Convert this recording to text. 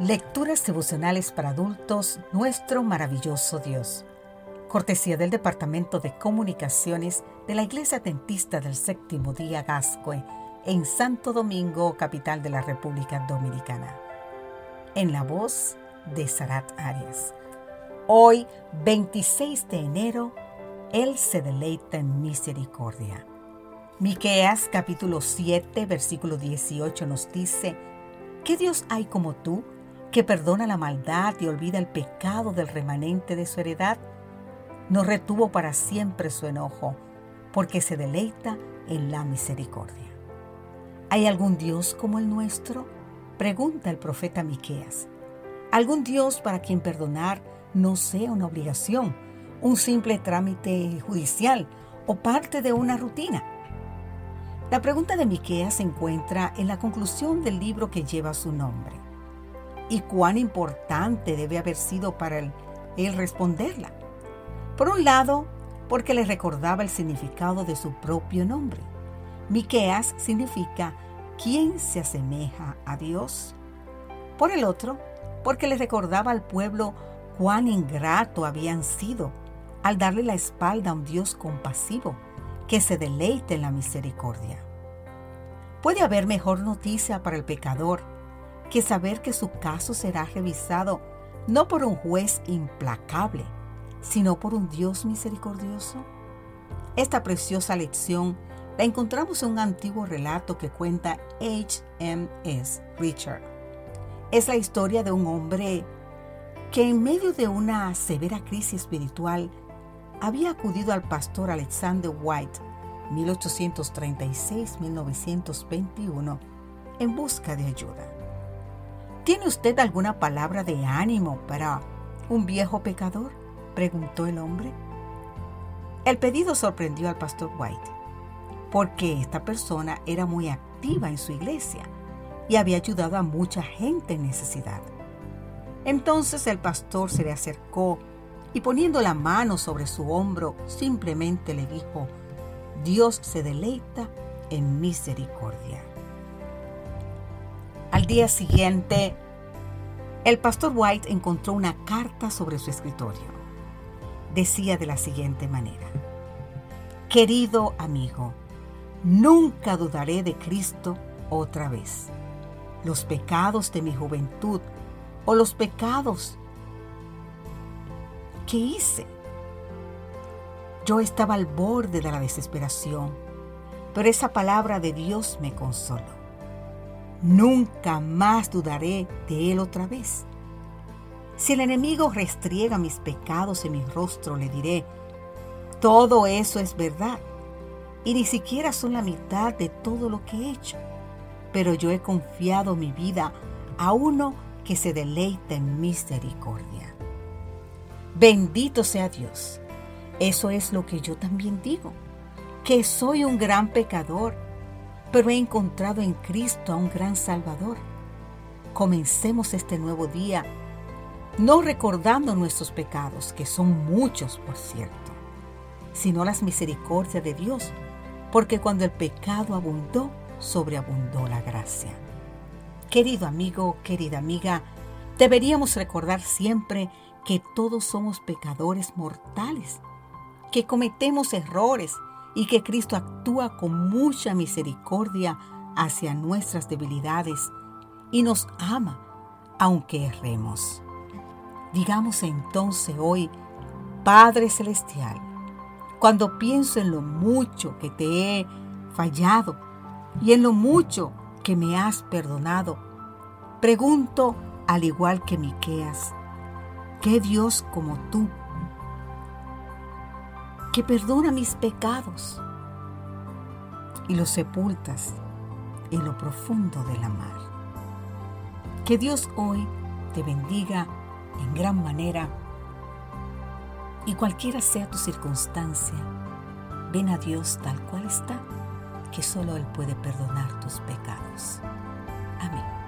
Lecturas devocionales para adultos, nuestro maravilloso Dios. Cortesía del Departamento de Comunicaciones de la Iglesia Dentista del Séptimo Día Gascue, en Santo Domingo, capital de la República Dominicana. En la voz de Sarat Arias. Hoy, 26 de enero, Él se deleita en misericordia. Miqueas capítulo 7, versículo 18 nos dice, ¿qué Dios hay como tú? Que perdona la maldad y olvida el pecado del remanente de su heredad, no retuvo para siempre su enojo, porque se deleita en la misericordia. ¿Hay algún Dios como el nuestro? Pregunta el profeta Miqueas. ¿Algún Dios para quien perdonar no sea una obligación, un simple trámite judicial o parte de una rutina? La pregunta de Miqueas se encuentra en la conclusión del libro que lleva su nombre y cuán importante debe haber sido para él, responderla. Por un lado, porque le recordaba el significado de su propio nombre. Miqueas significa ¿quién se asemeja a Dios? Por el otro, porque le recordaba al pueblo cuán ingrato habían sido al darle la espalda a un Dios compasivo que se deleite en la misericordia. Puede haber mejor noticia para el pecador que saber que su caso será revisado no por un juez implacable, sino por un Dios misericordioso? Esta preciosa lección la encontramos en un antiguo relato que cuenta H.M.S. Richard. Es la historia de un hombre que en medio de una severa crisis espiritual había acudido al pastor Alexander White 1836-1921 en busca de ayuda. ¿Tiene usted alguna palabra de ánimo para un viejo pecador? preguntó el hombre. El pedido sorprendió al pastor White, porque esta persona era muy activa en su iglesia y había ayudado a mucha gente en necesidad. Entonces el pastor se le acercó y poniendo la mano sobre su hombro, simplemente le dijo, Dios se deleita en misericordia. Al día siguiente, el pastor White encontró una carta sobre su escritorio. Decía de la siguiente manera, Querido amigo, nunca dudaré de Cristo otra vez. Los pecados de mi juventud o los pecados que hice. Yo estaba al borde de la desesperación, pero esa palabra de Dios me consoló. Nunca más dudaré de Él otra vez. Si el enemigo restriega mis pecados en mi rostro, le diré, todo eso es verdad, y ni siquiera son la mitad de todo lo que he hecho, pero yo he confiado mi vida a uno que se deleita en misericordia. Bendito sea Dios. Eso es lo que yo también digo, que soy un gran pecador pero he encontrado en Cristo a un gran Salvador. Comencemos este nuevo día no recordando nuestros pecados, que son muchos, por cierto, sino las misericordias de Dios, porque cuando el pecado abundó, sobreabundó la gracia. Querido amigo, querida amiga, deberíamos recordar siempre que todos somos pecadores mortales, que cometemos errores y que Cristo actúa con mucha misericordia hacia nuestras debilidades y nos ama aunque erremos. Digamos entonces hoy, Padre Celestial, cuando pienso en lo mucho que te he fallado y en lo mucho que me has perdonado, pregunto al igual que Miqueas, ¿qué Dios como tú que perdona mis pecados y los sepultas en lo profundo de la mar. Que Dios hoy te bendiga en gran manera y cualquiera sea tu circunstancia, ven a Dios tal cual está, que solo Él puede perdonar tus pecados. Amén.